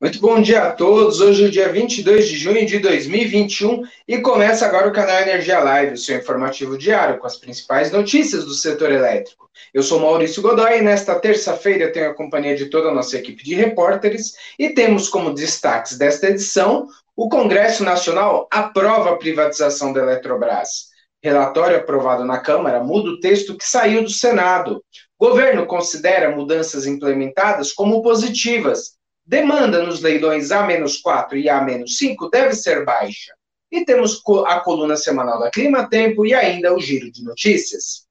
Muito bom dia a todos. Hoje é dia 22 de junho de 2021 e começa agora o canal Energia Live, o seu informativo diário com as principais notícias do setor elétrico. Eu sou Maurício Godoy e nesta terça-feira tenho a companhia de toda a nossa equipe de repórteres e temos como destaques desta edição o Congresso Nacional aprova a privatização da Eletrobras. Relatório aprovado na Câmara muda o texto que saiu do Senado. Governo considera mudanças implementadas como positivas Demanda nos leilões A-4 e A-5 deve ser baixa. E temos a coluna semanal da Clima Tempo e ainda o giro de notícias.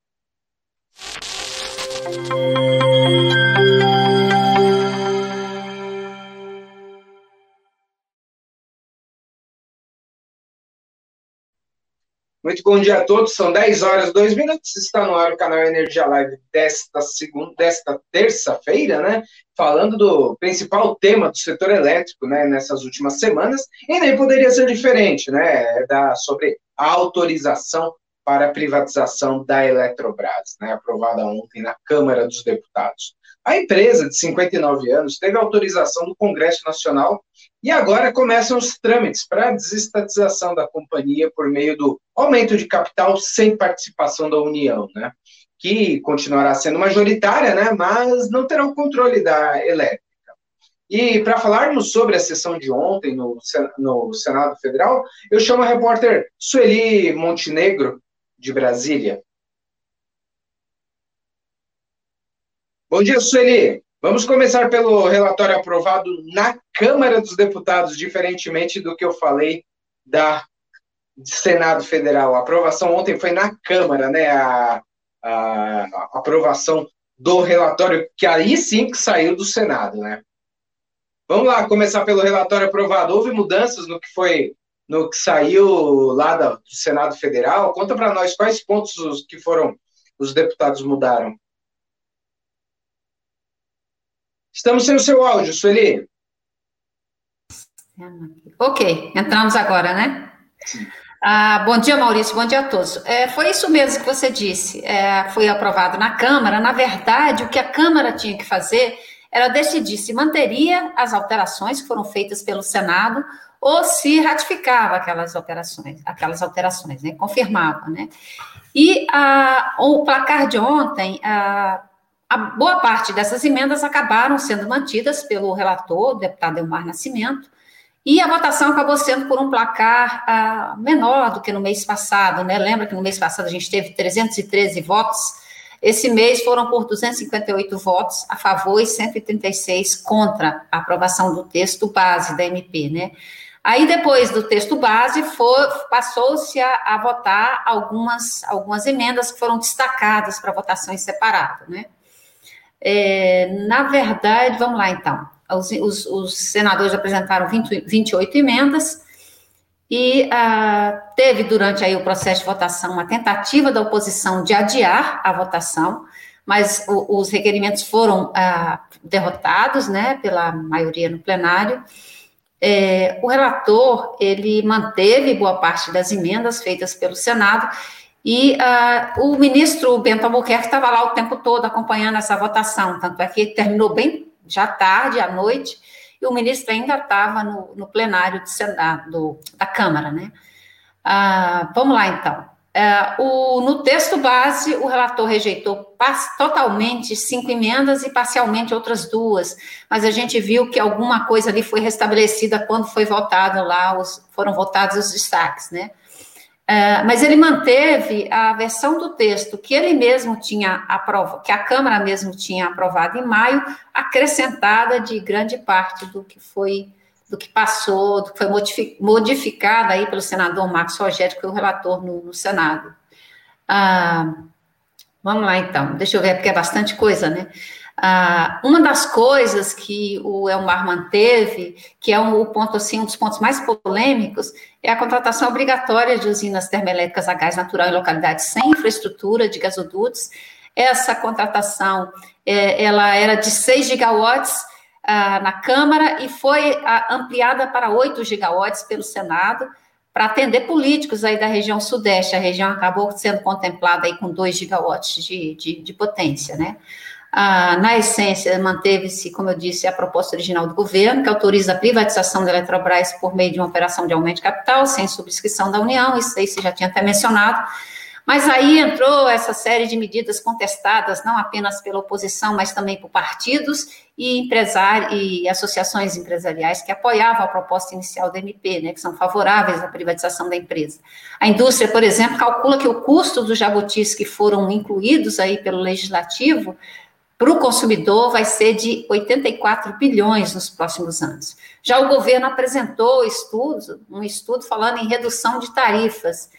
Muito bom dia a todos, são 10 horas e 2 minutos, está no ar o canal Energia Live desta segunda, desta terça-feira, né? Falando do principal tema do setor elétrico, né, nessas últimas semanas, e nem poderia ser diferente, né? Da, sobre a autorização para a privatização da Eletrobras, né, aprovada ontem na Câmara dos Deputados. A empresa, de 59 anos, teve autorização do Congresso Nacional e agora começam os trâmites para a desestatização da companhia por meio do aumento de capital sem participação da União, né? Que continuará sendo majoritária, né? Mas não terá o controle da elétrica. E para falarmos sobre a sessão de ontem no, no Senado Federal, eu chamo a repórter Sueli Montenegro, de Brasília. Bom dia, Sueli. Vamos começar pelo relatório aprovado na Câmara dos Deputados, diferentemente do que eu falei da Senado Federal. A aprovação ontem foi na Câmara, né? A, a, a aprovação do relatório, que aí sim que saiu do Senado, né? Vamos lá, começar pelo relatório aprovado. Houve mudanças no que foi, no que saiu lá do Senado Federal? Conta para nós quais pontos os que foram os deputados mudaram. Estamos sem o seu áudio, Sueli. Ok, entramos agora, né? Ah, bom dia, Maurício, bom dia a todos. É, foi isso mesmo que você disse, é, foi aprovado na Câmara. Na verdade, o que a Câmara tinha que fazer era decidir se manteria as alterações que foram feitas pelo Senado ou se ratificava aquelas alterações, aquelas alterações, né? Confirmava, né? E ah, o placar de ontem, ah, a boa parte dessas emendas acabaram sendo mantidas pelo relator, o deputado Elmar Nascimento, e a votação acabou sendo por um placar ah, menor do que no mês passado, né? Lembra que no mês passado a gente teve 313 votos? Esse mês foram por 258 votos a favor e 136 contra a aprovação do texto base da MP, né? Aí, depois do texto base, passou-se a, a, votar algumas, algumas emendas que foram destacadas para votação em separado, né? É, na verdade, vamos lá então. Os, os, os senadores apresentaram 20, 28 emendas e ah, teve durante aí o processo de votação uma tentativa da oposição de adiar a votação, mas o, os requerimentos foram ah, derrotados, né, pela maioria no plenário. É, o relator ele manteve boa parte das emendas feitas pelo Senado e uh, o ministro Bento Albuquerque estava lá o tempo todo acompanhando essa votação, tanto é que terminou bem já tarde, à noite, e o ministro ainda estava no, no plenário do da Câmara, né? Uh, vamos lá, então. Uh, o, no texto base, o relator rejeitou totalmente cinco emendas e parcialmente outras duas, mas a gente viu que alguma coisa ali foi restabelecida quando foi votado lá, os, foram votados os destaques, né? É, mas ele manteve a versão do texto que ele mesmo tinha aprovado, que a Câmara mesmo tinha aprovado em maio, acrescentada de grande parte do que foi, do que passou, do que foi modificada aí pelo senador Marcos Rogério, que é o relator no, no Senado. Ah, vamos lá, então, deixa eu ver, porque é bastante coisa, né? Ah, uma das coisas que o Elmar manteve, que é um, o ponto assim, um dos pontos mais polêmicos, é a contratação obrigatória de usinas termoelétricas a gás natural em localidades sem infraestrutura de gasodutos. Essa contratação, é, ela era de 6 gigawatts ah, na Câmara e foi ah, ampliada para 8 gigawatts pelo Senado, para atender políticos aí da região sudeste. A região acabou sendo contemplada aí com 2 gigawatts de, de, de potência, né? Ah, na essência, manteve-se, como eu disse, a proposta original do governo, que autoriza a privatização da Eletrobras por meio de uma operação de aumento de capital, sem subscrição da União, isso aí você já tinha até mencionado. Mas aí entrou essa série de medidas contestadas, não apenas pela oposição, mas também por partidos e empresários e associações empresariais que apoiavam a proposta inicial do MP, né, que são favoráveis à privatização da empresa. A indústria, por exemplo, calcula que o custo dos jabutis que foram incluídos aí pelo legislativo para o consumidor vai ser de 84 bilhões nos próximos anos. Já o governo apresentou estudo, um estudo falando em redução de tarifas.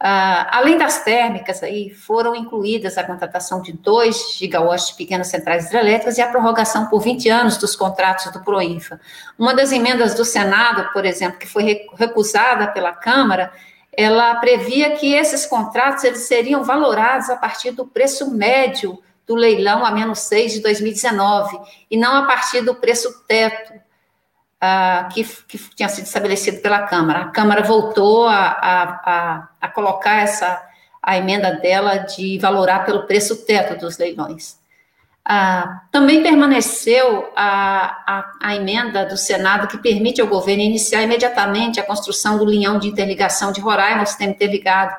Uh, além das térmicas, aí foram incluídas a contratação de 2 gigawatts de pequenas centrais hidrelétricas e a prorrogação por 20 anos dos contratos do Proinfa. Uma das emendas do Senado, por exemplo, que foi recusada pela Câmara, ela previa que esses contratos eles seriam valorados a partir do preço médio do leilão a menos 6 de 2019, e não a partir do preço teto uh, que, que, tinha sido estabelecido pela Câmara. A Câmara voltou a, a, a, a colocar essa a emenda dela de valorar pelo preço teto dos leilões. Ah, também permaneceu a, a, a, emenda do Senado que permite ao governo iniciar imediatamente a construção do linhão de interligação de Roraima ao sistema interligado,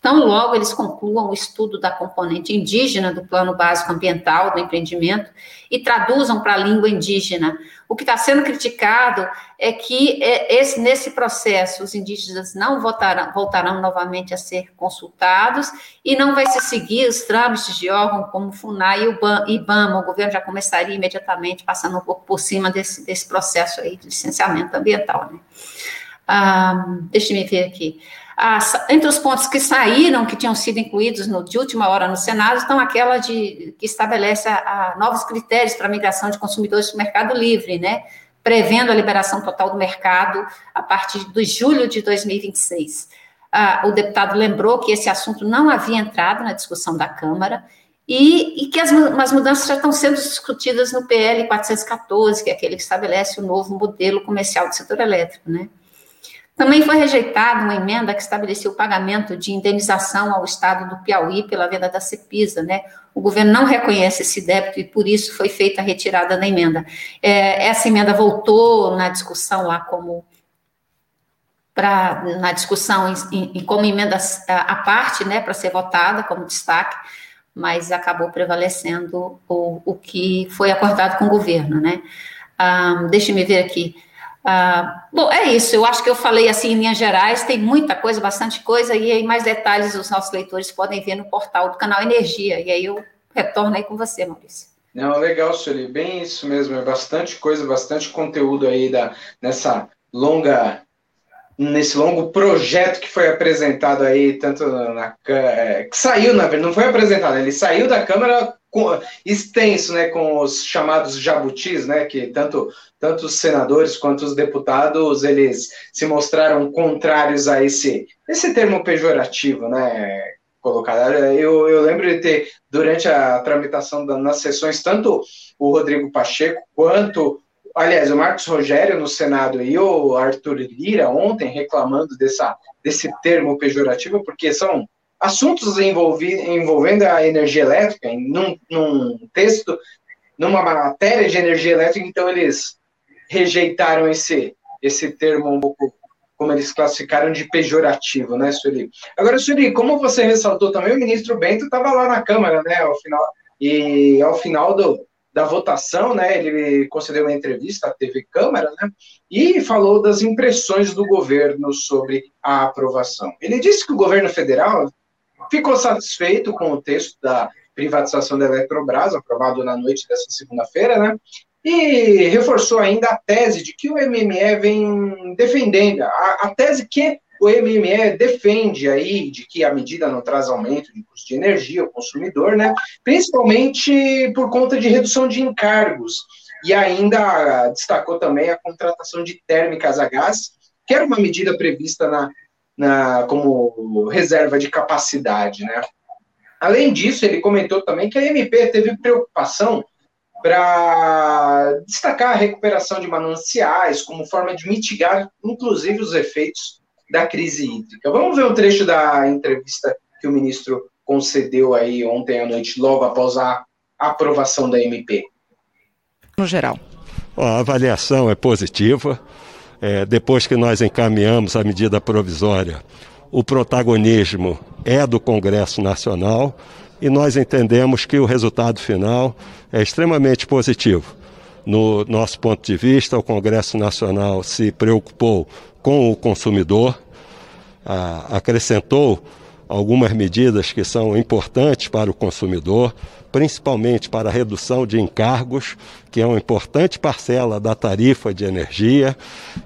Tão logo eles concluam o estudo da componente indígena do Plano Básico Ambiental do empreendimento e traduzam para a língua indígena. O que está sendo criticado é que é, esse, nesse processo os indígenas não votarão, voltarão novamente a ser consultados e não vai se seguir os trâmites de órgãos como FUNAI e IBAMA. O governo já começaria imediatamente passando um pouco por cima desse, desse processo aí de licenciamento ambiental. Né? Ah, deixa eu ver aqui. As, entre os pontos que saíram, que tinham sido incluídos no, de última hora no Senado, estão aquela de, que estabelece a, a novos critérios para a migração de consumidores para o mercado livre, né? prevendo a liberação total do mercado a partir de julho de 2026. Ah, o deputado lembrou que esse assunto não havia entrado na discussão da Câmara e, e que as, as, mudanças já estão sendo discutidas no PL 414, que é aquele que estabelece o novo modelo comercial do setor elétrico, né? Também foi rejeitada uma emenda que estabelecia o pagamento de indenização ao Estado do Piauí pela venda da Cepisa, né? O governo não reconhece esse débito e por isso foi feita a retirada da emenda. É, essa emenda voltou na discussão lá como para na discussão em, em, como emenda à parte, né, para ser votada como destaque, mas acabou prevalecendo o, o que foi acordado com o governo, né? Ah, Deixe-me ver aqui. Ah, bom, é isso. Eu acho que eu falei assim em linhas gerais. Tem muita coisa, bastante coisa, e aí mais detalhes os nossos leitores podem ver no portal do canal Energia. E aí eu retorno aí com você, Maurício. Não, legal, Sueli. Bem isso mesmo. É bastante coisa, bastante conteúdo aí da, nessa longa nesse longo projeto que foi apresentado aí, tanto na é, que saiu, na verdade, não foi apresentado, ele saiu da Câmara com, extenso, né, com os chamados jabutis, né, que tanto, tanto os senadores quanto os deputados, eles se mostraram contrários a esse, esse termo pejorativo, né, colocado. Eu, eu lembro de ter, durante a tramitação da, nas sessões, tanto o Rodrigo Pacheco quanto aliás, o Marcos Rogério no Senado e o Arthur Lira ontem reclamando dessa, desse termo pejorativo, porque são assuntos envolvendo a energia elétrica, num, num texto, numa matéria de energia elétrica, então eles rejeitaram esse, esse termo um pouco, como eles classificaram, de pejorativo, né, Sueli? Agora, Sueli, como você ressaltou também, o ministro Bento estava lá na Câmara, né, ao final, e ao final do, da votação, né, ele concedeu uma entrevista à TV Câmara, né, e falou das impressões do governo sobre a aprovação. Ele disse que o governo federal ficou satisfeito com o texto da privatização da Eletrobras, aprovado na noite dessa segunda-feira, né, e reforçou ainda a tese de que o MME vem defendendo, a, a tese que o MME defende aí de que a medida não traz aumento de custo de energia ao consumidor, né? Principalmente por conta de redução de encargos. E ainda destacou também a contratação de térmicas a gás, que era uma medida prevista na, na, como reserva de capacidade, né? Além disso, ele comentou também que a MP teve preocupação para destacar a recuperação de mananciais como forma de mitigar, inclusive, os efeitos da crise hídrica. Vamos ver um trecho da entrevista que o ministro concedeu aí ontem à noite, logo após a a aprovação da MP? No geral. A avaliação é positiva. É, depois que nós encaminhamos a medida provisória, o protagonismo é do Congresso Nacional e nós entendemos que o resultado final é extremamente positivo. No nosso ponto de vista, o Congresso Nacional se preocupou com o consumidor, acrescentou algumas medidas que são importantes para o consumidor, principalmente para a redução de encargos, que é uma importante parcela da tarifa de energia,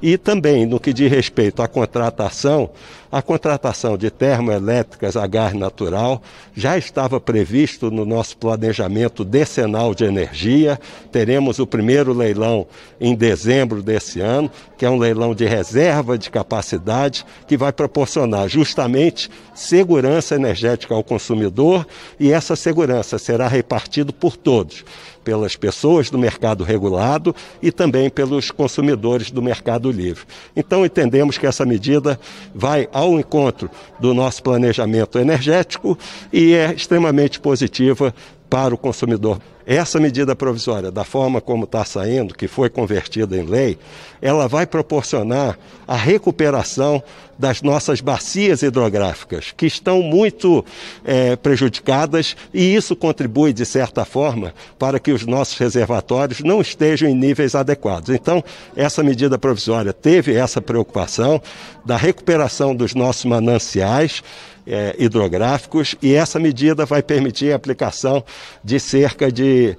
e também no que diz respeito à contratação, a contratação de termoelétricas a gás natural já estava previsto no nosso planejamento decenal de energia. Teremos o primeiro leilão em dezembro desse ano, que é um leilão de reserva de capacidade que vai proporcionar justamente segurança energética ao consumidor e essa segurança será repartida por todos pelas pessoas do mercado regulado e também pelos consumidores do mercado livre. Então, entendemos que essa medida vai ao encontro do nosso planejamento energético e é extremamente positiva para o consumidor. Essa medida provisória, da forma como está saindo, que foi convertida em lei, ela vai proporcionar a recuperação das nossas bacias hidrográficas, que estão muito é, prejudicadas, e isso contribui, de certa forma, para que os nossos reservatórios não estejam em níveis adequados. Então, essa medida provisória teve essa preocupação da recuperação dos nossos mananciais é, hidrográficos e essa medida vai permitir a aplicação de cerca de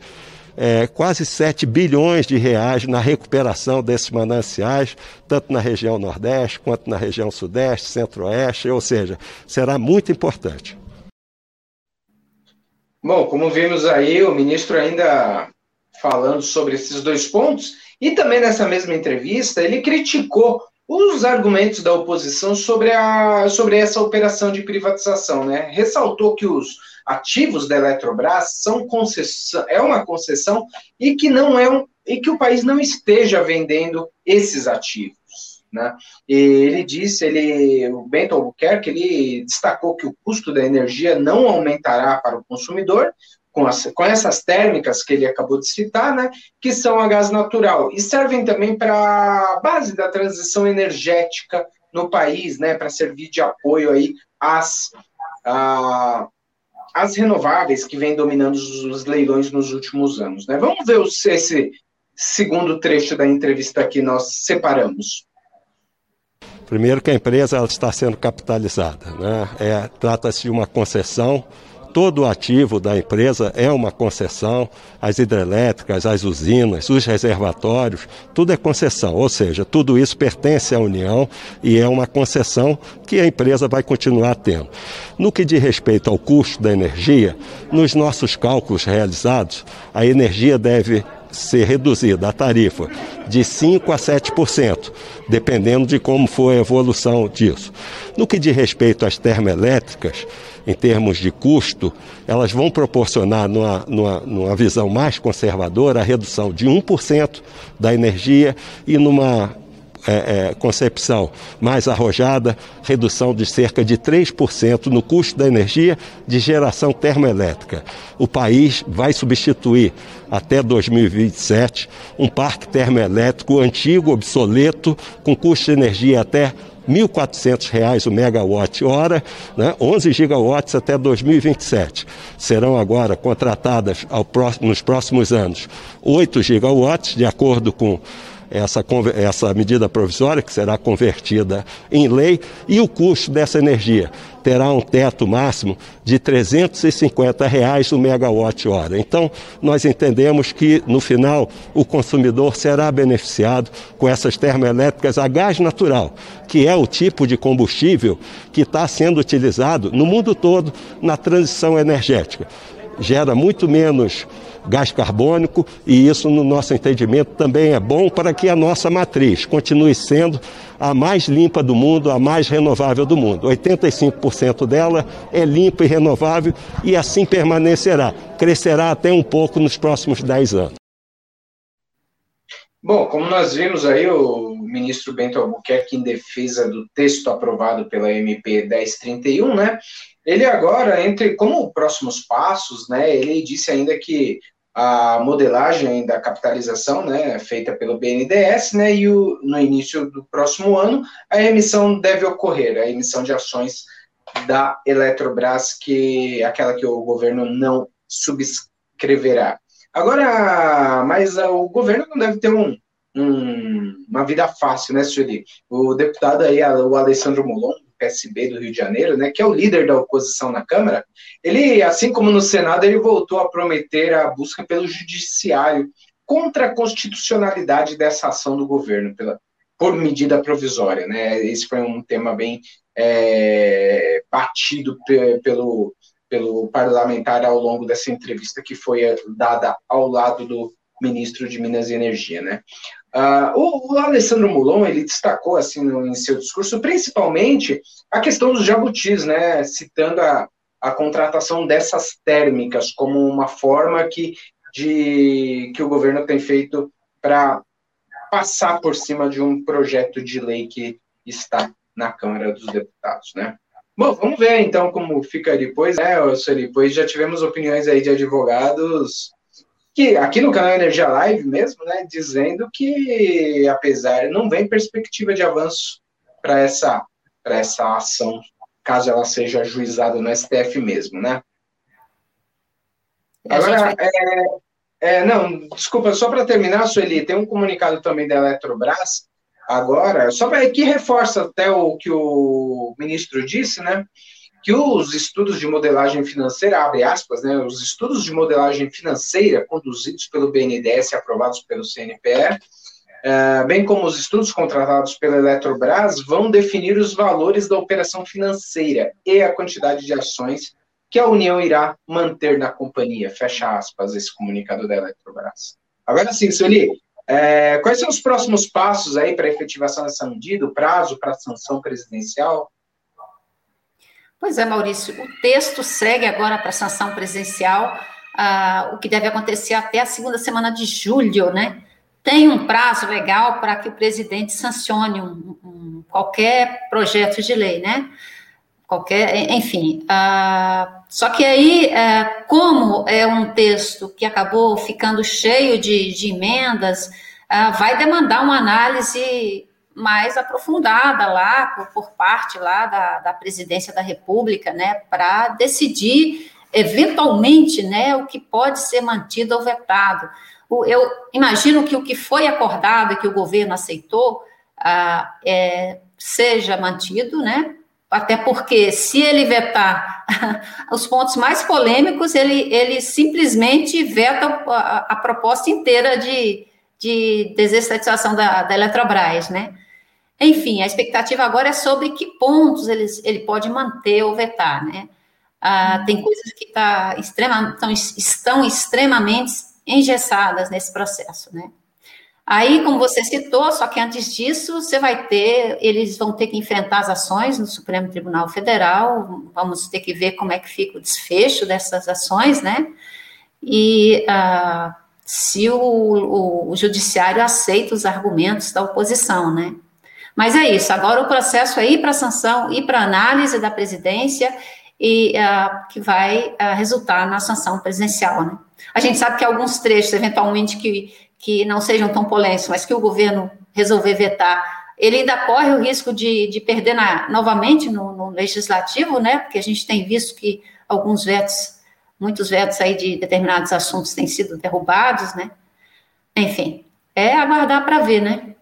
é, quase 7 bilhões de reais na recuperação desses mananciais, tanto na região Nordeste quanto na região Sudeste, Centro-Oeste, ou seja, será muito importante. Bom, como vimos aí, o ministro ainda falando sobre esses dois pontos, e também nessa mesma entrevista, ele criticou os argumentos da oposição sobre, a, sobre essa operação de privatização, né? Ressaltou que os ativos da Eletrobras são concessão, é uma concessão e que não é um, e que o país não esteja vendendo esses ativos, né? Ele disse, ele, o Bento Albuquerque, ele destacou que o custo da energia não aumentará para o consumidor, com, as, com essas térmicas que ele acabou de citar, né, que são a gás natural, e servem também para a base da transição energética no país, né, para servir de apoio aí às, a, às renováveis que vem dominando os, os, leilões nos últimos anos. Né. Vamos ver os, esse segundo trecho da entrevista que nós separamos. Primeiro que a empresa está sendo capitalizada, né? É, Trata-se de uma concessão todo o ativo da empresa é uma concessão, as hidrelétricas, as usinas, os reservatórios, tudo é concessão, ou seja, tudo isso pertence à União e é uma concessão que a empresa vai continuar tendo. No que diz respeito ao custo da energia, nos nossos cálculos realizados, a energia deve ser reduzida, a tarifa, de 5% a 7%, dependendo de como for a evolução disso. No que diz respeito às termoelétricas, em termos de custo, elas vão proporcionar, numa, numa, numa visão mais conservadora, a redução de 1% da energia e numa é, é, concepção mais arrojada, redução de cerca de 3% no custo da energia de geração termoelétrica. O país vai substituir até 2027 um parque termoelétrico antigo, obsoleto, com custo de energia até R$ 1.400 o megawatt-hora, né? 11 gigawatts até 2027. Serão agora contratadas próximo, nos próximos anos 8 gigawatts, de acordo com essa, essa medida provisória, que será convertida em lei, e o custo dessa energia terá um teto máximo de 350 reais o megawatt-hora. Então, nós entendemos que, no final, o consumidor será beneficiado com essas termoelétricas a gás natural, que é o tipo de combustível que está sendo utilizado no mundo todo na transição energética. Gera muito menos gás carbônico e isso, no nosso entendimento, também é bom para que a nossa matriz continue sendo a mais limpa do mundo, a mais renovável do mundo. 85% dela é limpa e renovável e assim permanecerá. Crescerá até um pouco nos próximos 10 anos. Bom, como nós vimos aí, o ministro Bento Albuquerque em defesa do texto aprovado pela MP 1031, né? Ele agora, entre como próximos passos, né? Ele disse ainda que a modelagem da capitalização, né, feita pelo BNDES, né, e o, no início do próximo ano a emissão deve ocorrer, a emissão de ações da Eletrobras, que é aquela que o governo não subscreverá. Agora, mas o governo não deve ter um, um, uma vida fácil, né, Sueli? O deputado aí, o Alessandro Molon, PSB do Rio de Janeiro, né, que é o líder da oposição na Câmara, ele, assim como no Senado, ele voltou a prometer a busca pelo judiciário contra a constitucionalidade dessa ação do governo, pela, por medida provisória, né? Esse foi um tema bem é, batido pelo, pelo parlamentar ao longo dessa entrevista que foi dada ao lado do ministro de Minas e Energia, né? Uh, o, o, Alessandro Mulon, ele destacou, assim, no, em seu discurso, principalmente a questão dos jabutis, né? Citando a, a contratação dessas térmicas como uma forma que, de, que o governo tem feito para passar por cima de um projeto de lei que está na Câmara dos Deputados, né? Bom, vamos ver então como fica depois, né, Sueli? Depois já tivemos opiniões aí de advogados que aqui no canal Energia Live mesmo, né, dizendo que apesar não vem perspectiva de avanço para essa para essa ação, caso ela seja ajuizada no STF mesmo, né? Agora, é, é, não, desculpa, só para terminar, Sueli, tem um comunicado também da Eletrobras agora, só para que reforça até o que o ministro disse, né? Que os estudos de modelagem financeira, abre aspas, né? Os estudos de modelagem financeira conduzidos pelo BNDES e aprovados pelo CNPE, é, bem como os estudos contratados pela Eletrobras, vão definir os valores da operação financeira e a quantidade de ações que a União irá manter na companhia. Fecha aspas esse comunicado da Eletrobras. Agora sim, Sueli, é, quais são os próximos passos aí para a efetivação dessa medida, o prazo para a sanção presidencial? Pois é, Maurício, o texto segue agora para a sanção presidencial, ah, o que deve acontecer até a segunda semana de julho, né? Tem um prazo legal para que o presidente sancione um, um, qualquer projeto de lei, né? Qualquer, enfim. Ah, só que aí, é, como é um texto que acabou ficando cheio de, de emendas, é, vai demandar uma análise mais aprofundada lá, por, por parte lá da, da presidência da República, né, para decidir eventualmente, né, o que pode ser mantido ou vetado. eu imagino que o que foi acordado e que o governo aceitou ah, é, seja mantido, né, até porque se ele vetar os pontos mais polêmicos, ele, ele simplesmente veta a, a proposta inteira de, de desestatização da, da Eletrobras, né? Enfim, a expectativa agora é sobre que pontos ele, ele pode manter ou vetar, né? Ah, tem coisas que tá extrema, tão, estão extremamente engessadas nesse processo, né? Aí, como você citou, só que antes disso, você vai ter, eles vão ter que enfrentar as ações no Supremo Tribunal Federal, vamos ter que ver como é que fica o desfecho dessas ações, né? E uh, se o, o, o, judiciário aceita os argumentos da oposição, né? Mas é isso, agora o processo é ir para sanção, ir para análise da presidência e uh, que vai uh, resultar na sanção presidencial, né? A gente sabe que alguns trechos, eventualmente, que que não sejam tão polêmicos, mas que o governo resolver vetar, ele ainda corre o risco de, de perder na, novamente no, no, legislativo, né? Porque a gente tem visto que alguns vetos, muitos vetos aí de determinados assuntos têm sido derrubados, né? Enfim, é aguardar para ver, né?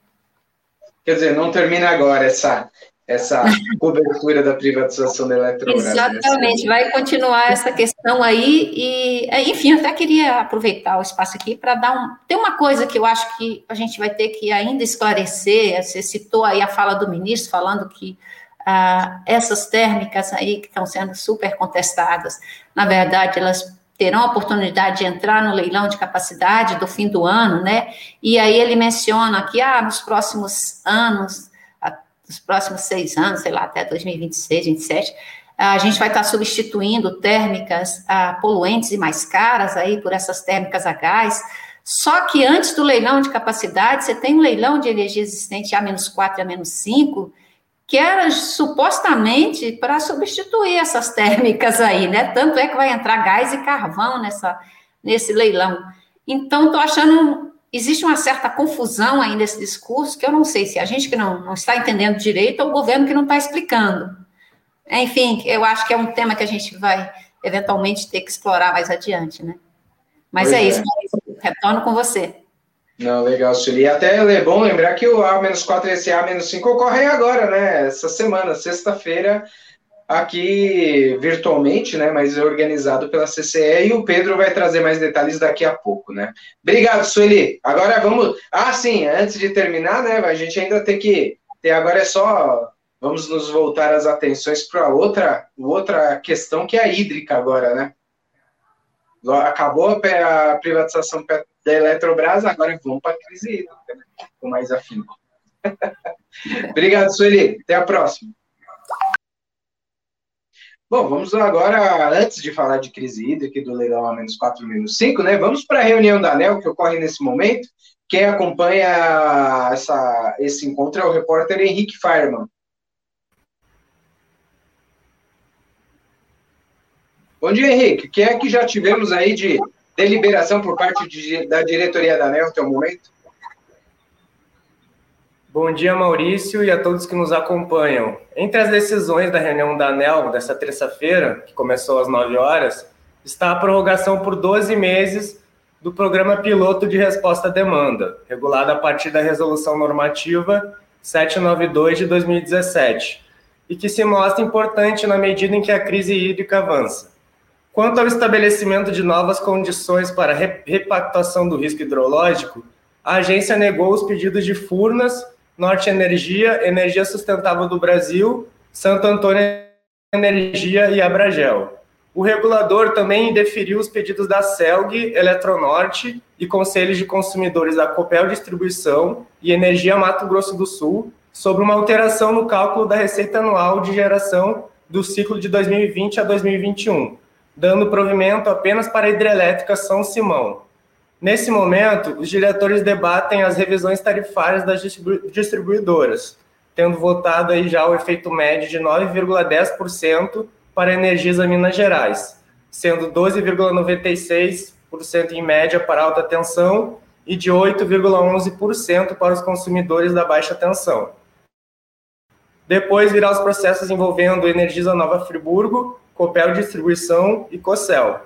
Quer dizer, não termina agora essa essa cobertura da privatização da Eletrobras. Né? Exatamente, vai continuar essa questão aí e, é, enfim, eu até queria aproveitar o espaço aqui para dar um... Tem uma coisa que eu acho que a gente vai ter que ainda esclarecer, você citou aí a fala do ministro falando que ah, essas térmicas aí que estão sendo super contestadas, na verdade, elas terão a oportunidade de entrar no leilão de capacidade do fim do ano, né? E aí ele menciona que, ah, nos próximos anos nos próximos seis anos, sei lá, até 2026, 2027, a gente vai estar substituindo térmicas ah, poluentes e mais caras aí por essas térmicas a gás. Só que antes do leilão de capacidade, você tem um leilão de energia existente A-4 e A-5, que era supostamente para substituir essas térmicas aí, né? Tanto é que vai entrar gás e carvão nessa, nesse leilão. Então, estou achando existe uma certa confusão aí nesse discurso, que eu não sei se a gente que não, não está entendendo direito ou o governo que não está explicando. Enfim, eu acho que é um tema que a gente vai eventualmente ter que explorar mais adiante, né? Mas pois é, é isso, retorno com você. Não, legal, Sueli. Até é bom lembrar que o A-4 e esse A-5 ocorrem agora, né? Essa semana, sexta-feira, aqui virtualmente, né? Mas organizado pela CCE e o Pedro vai trazer mais detalhes daqui a pouco, né? Obrigado, Sueli. Agora vamos. Ah, sim, antes de terminar, né? A gente ainda tem que. Ter... Agora é só. Vamos nos voltar as atenções para outra, outra questão que é a hídrica agora, né? Acabou a privatização da Eletrobras, agora vamos para a crise hídrica, né? com mais afinco. Obrigado, Sueli. Até a próxima. Bom, vamos agora, antes de falar de crise hídrica do leilão a menos 4, menos 5, né? Vamos para a reunião da ANEL que ocorre nesse momento. Quem acompanha essa, esse encontro é o repórter Henrique Fireman. Bom dia, Henrique. O que é que já tivemos aí de deliberação por parte de, da diretoria da ANEL até o momento? Bom dia, Maurício, e a todos que nos acompanham. Entre as decisões da reunião da ANEL desta terça-feira, que começou às 9 horas, está a prorrogação por 12 meses do Programa Piloto de Resposta à Demanda, regulado a partir da Resolução Normativa 792 de 2017, e que se mostra importante na medida em que a crise hídrica avança. Quanto ao estabelecimento de novas condições para repactuação do risco hidrológico, a agência negou os pedidos de Furnas, Norte Energia, Energia Sustentável do Brasil, Santo Antônio Energia e Abragel. O regulador também deferiu os pedidos da CELG, Eletronorte e Conselhos de Consumidores da Copel Distribuição e Energia Mato Grosso do Sul sobre uma alteração no cálculo da receita anual de geração do ciclo de 2020 a 2021 dando provimento apenas para a hidrelétrica São Simão. Nesse momento, os diretores debatem as revisões tarifárias das distribuidoras, tendo votado aí já o efeito médio de 9,10% para Energisa Minas Gerais, sendo 12,96% em média para alta tensão e de 8,11% para os consumidores da baixa tensão. Depois virá os processos envolvendo Energisa Nova Friburgo, Copel Distribuição e Cocel.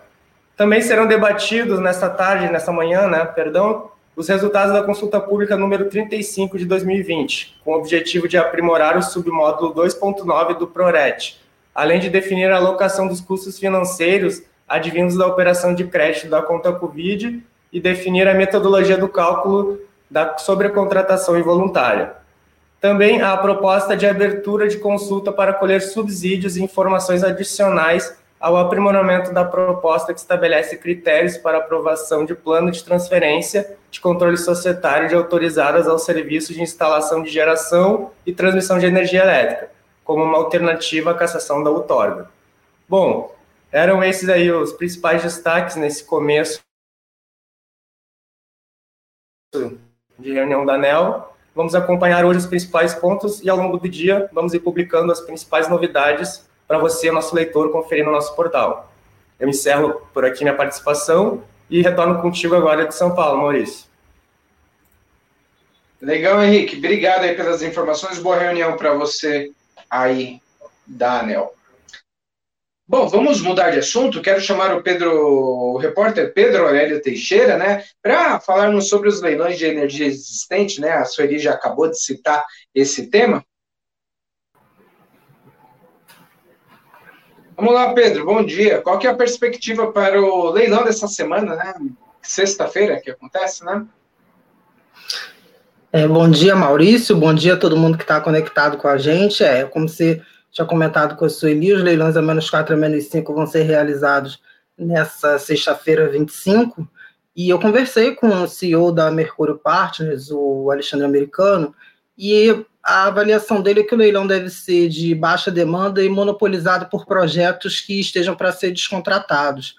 Também serão debatidos nesta tarde, nesta manhã, né, perdão, os resultados da consulta pública número 35 de 2020, com o objetivo de aprimorar o submódulo 2.9 do PRORET, além de definir a alocação dos custos financeiros advindos da operação de crédito da conta Covid e definir a metodologia do cálculo da sobrecontratação involuntária. Também há a proposta de abertura de consulta para colher subsídios e informações adicionais ao aprimoramento da proposta que estabelece critérios para aprovação de plano de transferência de controle societário de autorizadas aos serviços de instalação de geração e transmissão de energia elétrica, como uma alternativa à cassação da outorga. Bom, eram esses aí os principais destaques nesse começo de reunião da ANEL. Vamos acompanhar hoje os principais pontos e ao longo do dia vamos ir publicando as principais novidades para você, nosso leitor, conferir no nosso portal. Eu encerro por aqui minha participação e retorno contigo agora de São Paulo, Maurício. Legal, Henrique. Obrigado aí pelas informações. Boa reunião para você aí da ANEL. Bom, vamos mudar de assunto. Quero chamar o Pedro, o repórter Pedro Aurélio Teixeira, né, para falarmos sobre os leilões de energia existente, né? A Sueli já acabou de citar esse tema. Vamos lá, Pedro. Bom dia. Qual que é a perspectiva para o leilão dessa semana, né? Sexta-feira que acontece, né? É, bom dia, Maurício. Bom dia a todo mundo que está conectado com a gente. É como se tinha comentado com a Sueli, os leilões a menos 4 a menos 5 vão ser realizados nessa sexta-feira 25, e eu conversei com o CEO da Mercúrio Partners, o Alexandre Americano, e a avaliação dele é que o leilão deve ser de baixa demanda e monopolizado por projetos que estejam para ser descontratados.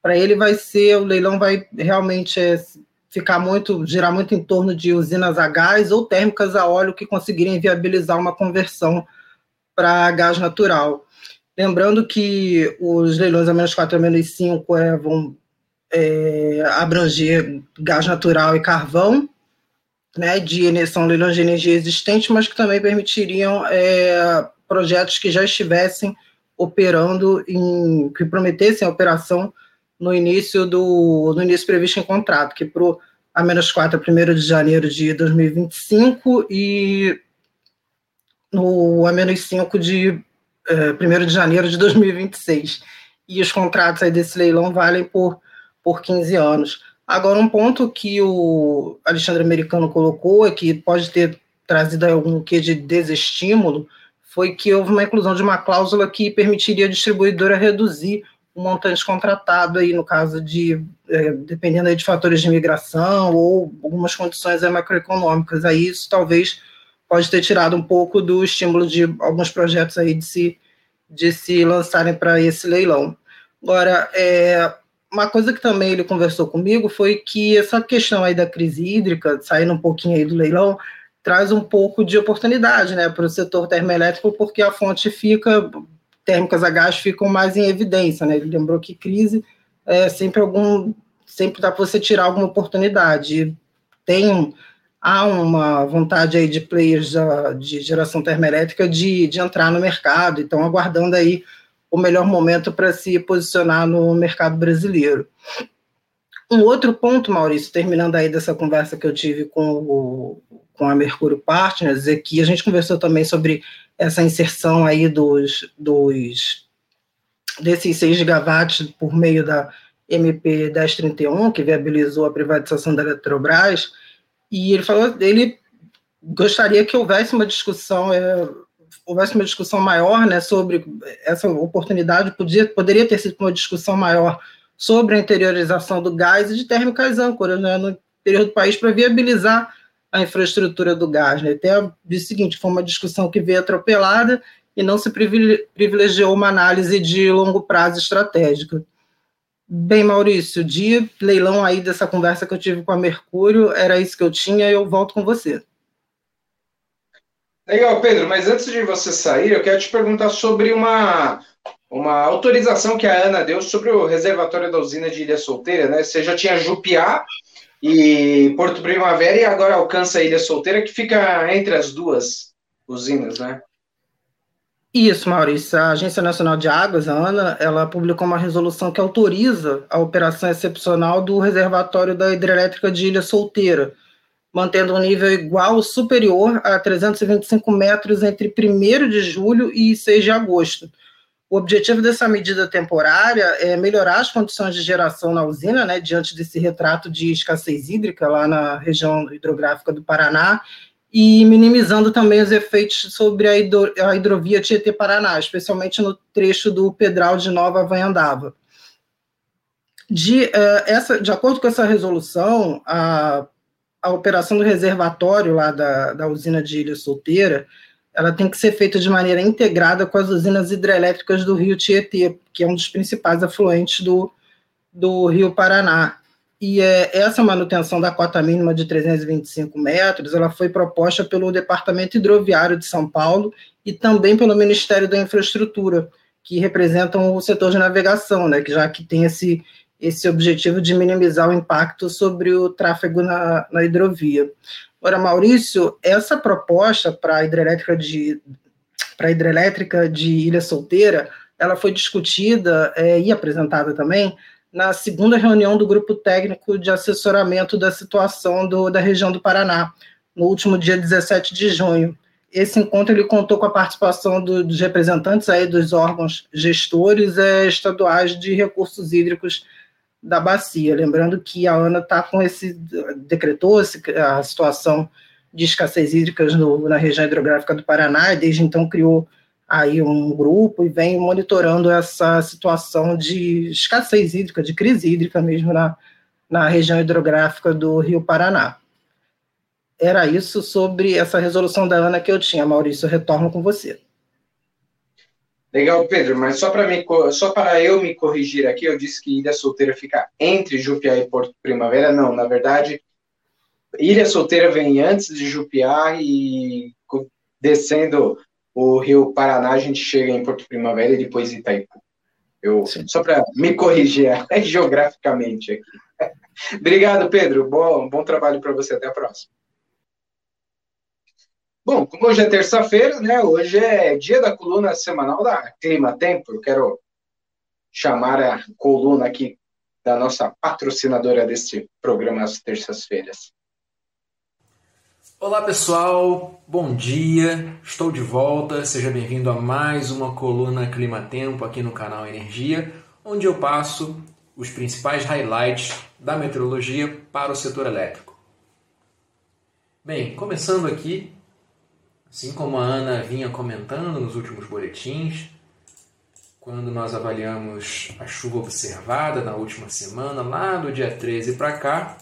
Para ele vai ser, o leilão vai realmente é, ficar muito, girar muito em torno de usinas a gás ou térmicas a óleo que conseguirem viabilizar uma conversão para gás natural. Lembrando que os leilões a menos 4 a menos 5 é, vão é, abranger gás natural e carvão, né, de são leilões de energia existentes, mas que também permitiriam é, projetos que já estivessem operando, em, que prometessem a operação no início do no início previsto em contrato, que para a menos 4 a 1 de janeiro de 2025 e no a menos 5 de é, 1 de janeiro de 2026. E os contratos aí desse leilão valem por, por 15 anos. Agora, um ponto que o Alexandre Americano colocou é que pode ter trazido algum quê de desestímulo, foi que houve uma inclusão de uma cláusula que permitiria a distribuidora reduzir o montante contratado aí no caso de é, dependendo aí de fatores de imigração ou algumas condições macroeconômicas aí isso talvez pode ter tirado um pouco do estímulo de alguns projetos aí de se de se lançarem para esse leilão agora é, uma coisa que também ele conversou comigo foi que essa questão aí da crise hídrica saindo um pouquinho aí do leilão traz um pouco de oportunidade né, para o setor termoelétrico, porque a fonte fica térmicas a gás ficam mais em evidência, né? Ele lembrou que crise é sempre algum, sempre dá para você tirar alguma oportunidade. Tem há uma vontade aí de players de geração termoelétrica de, de entrar no mercado, então aguardando aí o melhor momento para se posicionar no mercado brasileiro. Um outro ponto, Maurício, terminando aí dessa conversa que eu tive com, o, com a Mercúrio Partners, é que a gente conversou também sobre essa inserção aí dos, dos desses 6 gigawatts por meio da MP 1031, que viabilizou a privatização da Eletrobras, e ele falou, ele gostaria que houvesse uma discussão, é, houvesse uma discussão maior, né, sobre essa oportunidade, podia, poderia ter sido uma discussão maior sobre a interiorização do gás e de térmicas âncoras, né, no interior do país para viabilizar a infraestrutura do gás. Né? Até o seguinte, foi uma discussão que veio atropelada e não se privilegiou uma análise de longo prazo estratégica. Bem, Maurício, de leilão aí dessa conversa que eu tive com a Mercúrio, era isso que eu tinha eu volto com você. Legal, Pedro, mas antes de você sair, eu quero te perguntar sobre uma, uma autorização que a Ana deu sobre o reservatório da usina de Ilha Solteira, né? Você já tinha Jupiá e Porto Primavera e agora alcança a Ilha Solteira, que fica entre as duas usinas, né? Isso, Maurício. A Agência Nacional de Águas, a ANA, ela publicou uma resolução que autoriza a operação excepcional do reservatório da hidrelétrica de Ilha Solteira, mantendo um nível igual ou superior a 325 metros entre 1 de julho e 6 de agosto, o objetivo dessa medida temporária é melhorar as condições de geração na usina, né, diante desse retrato de escassez hídrica lá na região hidrográfica do Paraná, e minimizando também os efeitos sobre a, hidro, a hidrovia Tietê-Paraná, especialmente no trecho do Pedral de Nova Vanhandava. De, uh, essa, de acordo com essa resolução, a, a operação do reservatório lá da, da usina de Ilha Solteira ela tem que ser feita de maneira integrada com as usinas hidrelétricas do rio Tietê, que é um dos principais afluentes do, do rio Paraná. E é, essa manutenção da cota mínima de 325 metros, ela foi proposta pelo Departamento Hidroviário de São Paulo e também pelo Ministério da Infraestrutura, que representam o setor de navegação, né, que já que tem esse, esse objetivo de minimizar o impacto sobre o tráfego na, na hidrovia. Ora, Maurício, essa proposta para a hidrelétrica de para hidrelétrica de Ilha Solteira, ela foi discutida é, e apresentada também na segunda reunião do grupo técnico de assessoramento da situação do, da região do Paraná, no último dia 17 de junho. Esse encontro ele contou com a participação do, dos representantes aí dos órgãos gestores é, estaduais de recursos hídricos da bacia. Lembrando que a ANA está com esse, decretou a situação de escassez hídrica no, na região hidrográfica do Paraná, e desde então criou aí um grupo e vem monitorando essa situação de escassez hídrica, de crise hídrica mesmo na, na região hidrográfica do Rio Paraná. Era isso sobre essa resolução da ANA que eu tinha. Maurício, eu retorno com você. Legal, Pedro, mas só para só para eu me corrigir aqui, eu disse que Ilha Solteira fica entre Jupiá e Porto Primavera. Não, na verdade, Ilha Solteira vem antes de Jupiá e descendo o Rio Paraná, a gente chega em Porto Primavera e depois Itaipu. Eu, só para me corrigir geograficamente aqui. Obrigado, Pedro. Bom, bom trabalho para você. Até a próxima. Bom, como hoje é terça-feira, né? Hoje é dia da coluna semanal da Clima Tempo. Eu quero chamar a coluna aqui da nossa patrocinadora deste programa às terças-feiras. Olá pessoal, bom dia, estou de volta, seja bem-vindo a mais uma coluna Clima Tempo aqui no canal Energia, onde eu passo os principais highlights da meteorologia para o setor elétrico. Bem, começando aqui, assim como a Ana vinha comentando nos últimos boletins, quando nós avaliamos a chuva observada na última semana, lá do dia 13 para cá?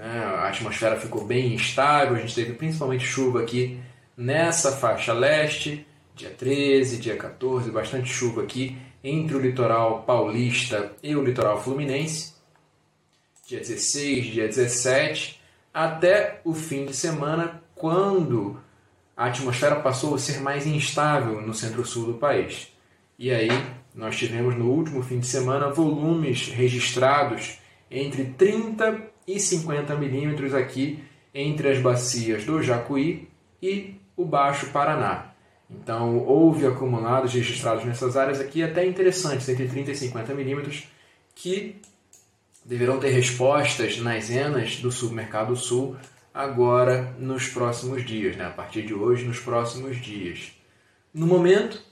A atmosfera ficou bem instável, a gente teve principalmente chuva aqui nessa faixa leste, dia 13, dia 14, bastante chuva aqui entre o litoral paulista e o litoral fluminense. Dia 16, dia 17, até o fim de semana, quando a atmosfera passou a ser mais instável no centro-sul do país. E aí nós tivemos no último fim de semana volumes registrados entre 30 e 50 milímetros aqui entre as bacias do Jacuí e o Baixo Paraná. Então, houve acumulados registrados nessas áreas aqui até interessantes, entre 30 e 50 milímetros, que deverão ter respostas nas enas do Supermercado Sul agora nos próximos dias, né? a partir de hoje, nos próximos dias. No momento,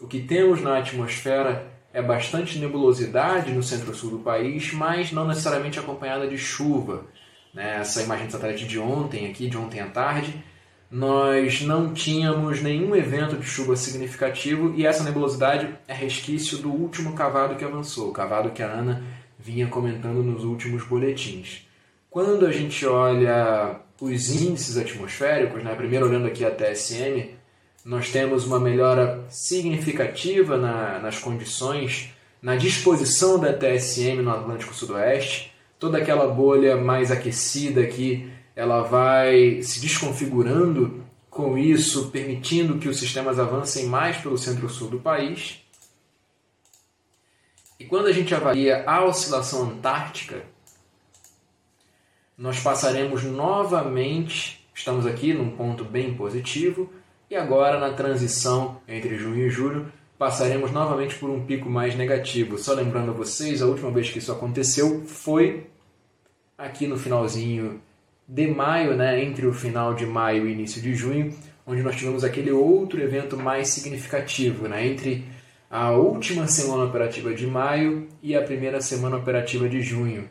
o que temos na atmosfera é bastante nebulosidade no centro-sul do país, mas não necessariamente acompanhada de chuva. Né? Essa imagem de satélite de ontem, aqui, de ontem à tarde, nós não tínhamos nenhum evento de chuva significativo e essa nebulosidade é resquício do último cavado que avançou, o cavado que a Ana vinha comentando nos últimos boletins. Quando a gente olha os índices atmosféricos, né? primeiro olhando aqui a TSM, nós temos uma melhora significativa na, nas condições, na disposição da TSM no Atlântico Sudoeste. Toda aquela bolha mais aquecida aqui, ela vai se desconfigurando, com isso permitindo que os sistemas avancem mais pelo centro-sul do país. E quando a gente avalia a oscilação antártica, nós passaremos novamente, estamos aqui num ponto bem positivo, e agora, na transição entre junho e julho, passaremos novamente por um pico mais negativo. Só lembrando a vocês, a última vez que isso aconteceu foi aqui no finalzinho de maio, né, entre o final de maio e início de junho, onde nós tivemos aquele outro evento mais significativo, né, entre a última semana operativa de maio e a primeira semana operativa de junho,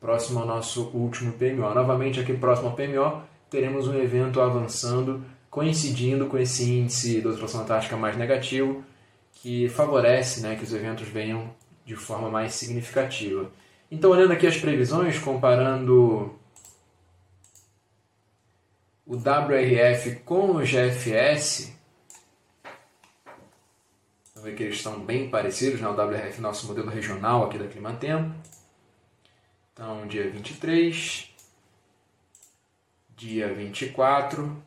próximo ao nosso último PMO. Novamente aqui próximo ao PMO, teremos um evento avançando coincidindo com esse índice da oscilação antártica mais negativo, que favorece né, que os eventos venham de forma mais significativa. Então, olhando aqui as previsões, comparando o WRF com o GFS, vamos ver que eles estão bem parecidos, né? o WRF nosso modelo regional aqui da Climatempo. Então, dia 23, dia 24,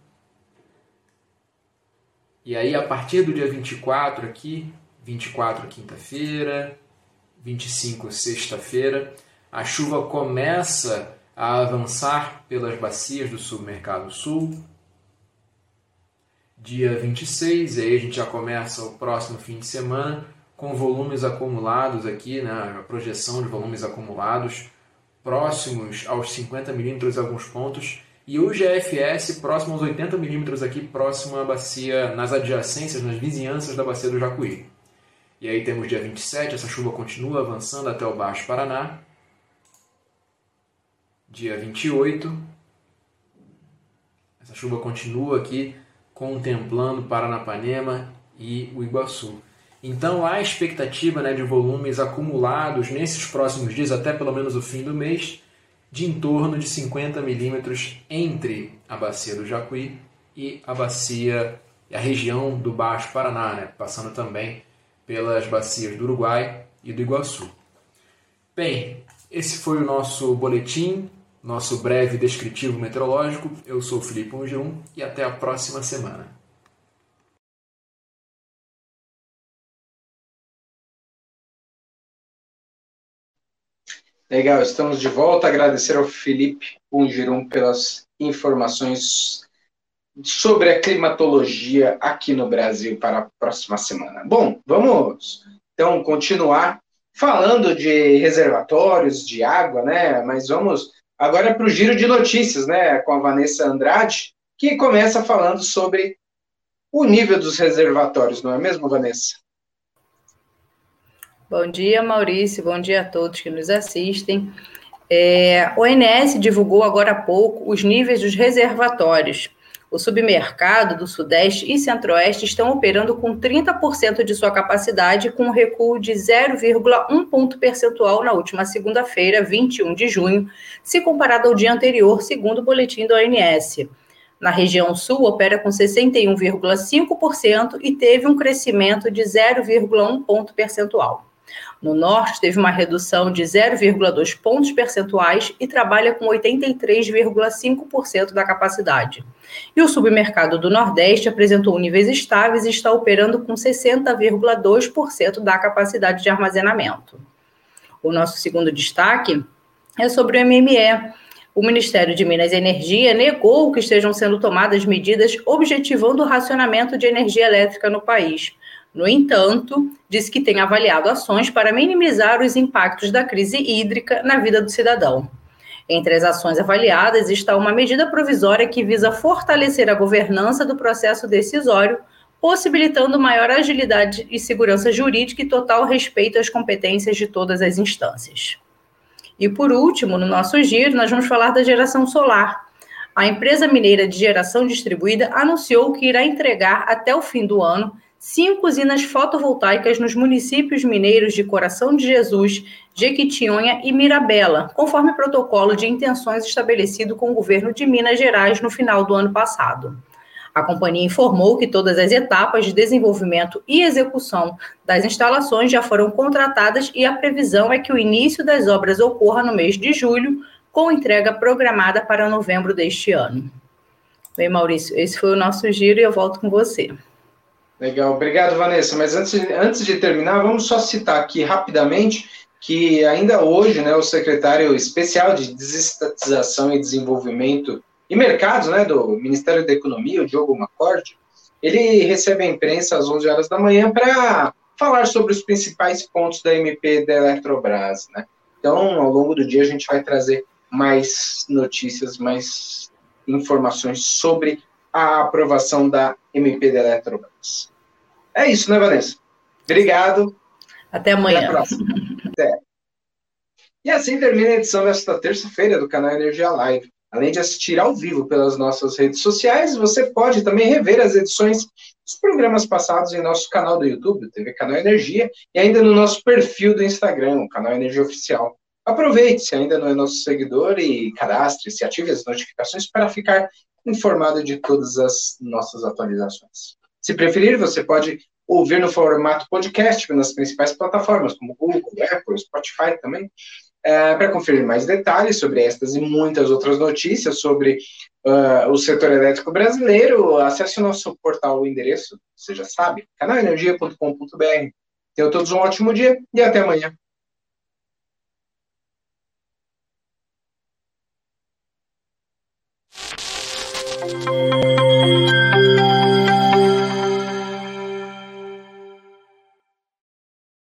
e aí, a partir do dia 24 aqui, 24 quinta-feira, 25 sexta-feira, a chuva começa a avançar pelas bacias do submercado sul. Dia 26, aí a gente já começa o próximo fim de semana com volumes acumulados aqui, né, a projeção de volumes acumulados próximos aos 50 milímetros alguns pontos e o GFS próximo aos 80 milímetros aqui, próximo à bacia, nas adjacências, nas vizinhanças da bacia do Jacuí. E aí temos dia 27, essa chuva continua avançando até o Baixo Paraná. Dia 28, essa chuva continua aqui contemplando Paranapanema e o Iguaçu. Então há expectativa né, de volumes acumulados nesses próximos dias, até pelo menos o fim do mês, de em torno de 50 milímetros entre a bacia do Jacuí e a bacia a região do Baixo Paraná, né? passando também pelas bacias do Uruguai e do Iguaçu. Bem, esse foi o nosso boletim, nosso breve descritivo meteorológico. Eu sou Felipe Ungirum e até a próxima semana. Legal, estamos de volta. Agradecer ao Felipe Ungirum pelas informações sobre a climatologia aqui no Brasil para a próxima semana. Bom, vamos então continuar falando de reservatórios de água, né? Mas vamos agora para o giro de notícias, né? Com a Vanessa Andrade, que começa falando sobre o nível dos reservatórios, não é mesmo, Vanessa? Bom dia, Maurício. Bom dia a todos que nos assistem. É, o ONS divulgou agora há pouco os níveis dos reservatórios. O submercado do Sudeste e Centro-Oeste estão operando com 30% de sua capacidade, com um recuo de 0,1 ponto percentual na última segunda-feira, 21 de junho, se comparado ao dia anterior, segundo o boletim do ONS. Na região sul, opera com 61,5% e teve um crescimento de 0,1 ponto percentual. No norte, teve uma redução de 0,2 pontos percentuais e trabalha com 83,5% da capacidade. E o submercado do Nordeste apresentou níveis estáveis e está operando com 60,2% da capacidade de armazenamento. O nosso segundo destaque é sobre o MME. O Ministério de Minas e Energia negou que estejam sendo tomadas medidas objetivando o racionamento de energia elétrica no país. No entanto, diz que tem avaliado ações para minimizar os impactos da crise hídrica na vida do cidadão. Entre as ações avaliadas está uma medida provisória que visa fortalecer a governança do processo decisório, possibilitando maior agilidade e segurança jurídica e total respeito às competências de todas as instâncias. E por último, no nosso giro, nós vamos falar da geração solar. A empresa mineira de geração distribuída anunciou que irá entregar até o fim do ano cinco usinas fotovoltaicas nos municípios mineiros de Coração de Jesus, Jequitinhonha e Mirabela, conforme protocolo de intenções estabelecido com o governo de Minas Gerais no final do ano passado. A companhia informou que todas as etapas de desenvolvimento e execução das instalações já foram contratadas e a previsão é que o início das obras ocorra no mês de julho, com entrega programada para novembro deste ano. Bem, Maurício, esse foi o nosso giro e eu volto com você. Legal, obrigado, Vanessa. Mas antes, antes de terminar, vamos só citar aqui rapidamente que ainda hoje, né, o secretário especial de desestatização e desenvolvimento e mercados, né, do Ministério da Economia, o Diogo Macorde, ele recebe a imprensa às 11 horas da manhã para falar sobre os principais pontos da MP da Eletrobras, né? Então, ao longo do dia a gente vai trazer mais notícias, mais informações sobre a aprovação da MP da Eletrobras. É isso, né, Vanessa? Obrigado. Até amanhã. Até a próxima. Até. E assim termina a edição desta terça-feira do canal Energia Live. Além de assistir ao vivo pelas nossas redes sociais, você pode também rever as edições dos programas passados em nosso canal do YouTube, TV Canal Energia, e ainda no nosso perfil do Instagram, o Canal Energia Oficial. Aproveite, se ainda não é nosso seguidor, e cadastre-se, ative as notificações para ficar informado de todas as nossas atualizações. Se preferir, você pode ouvir no formato podcast nas principais plataformas, como Google, Apple, Spotify também. É, para conferir mais detalhes sobre estas e muitas outras notícias sobre uh, o setor elétrico brasileiro, acesse o nosso portal, o endereço, você já sabe, canalenergia.com.br. Tenham todos um ótimo dia e até amanhã.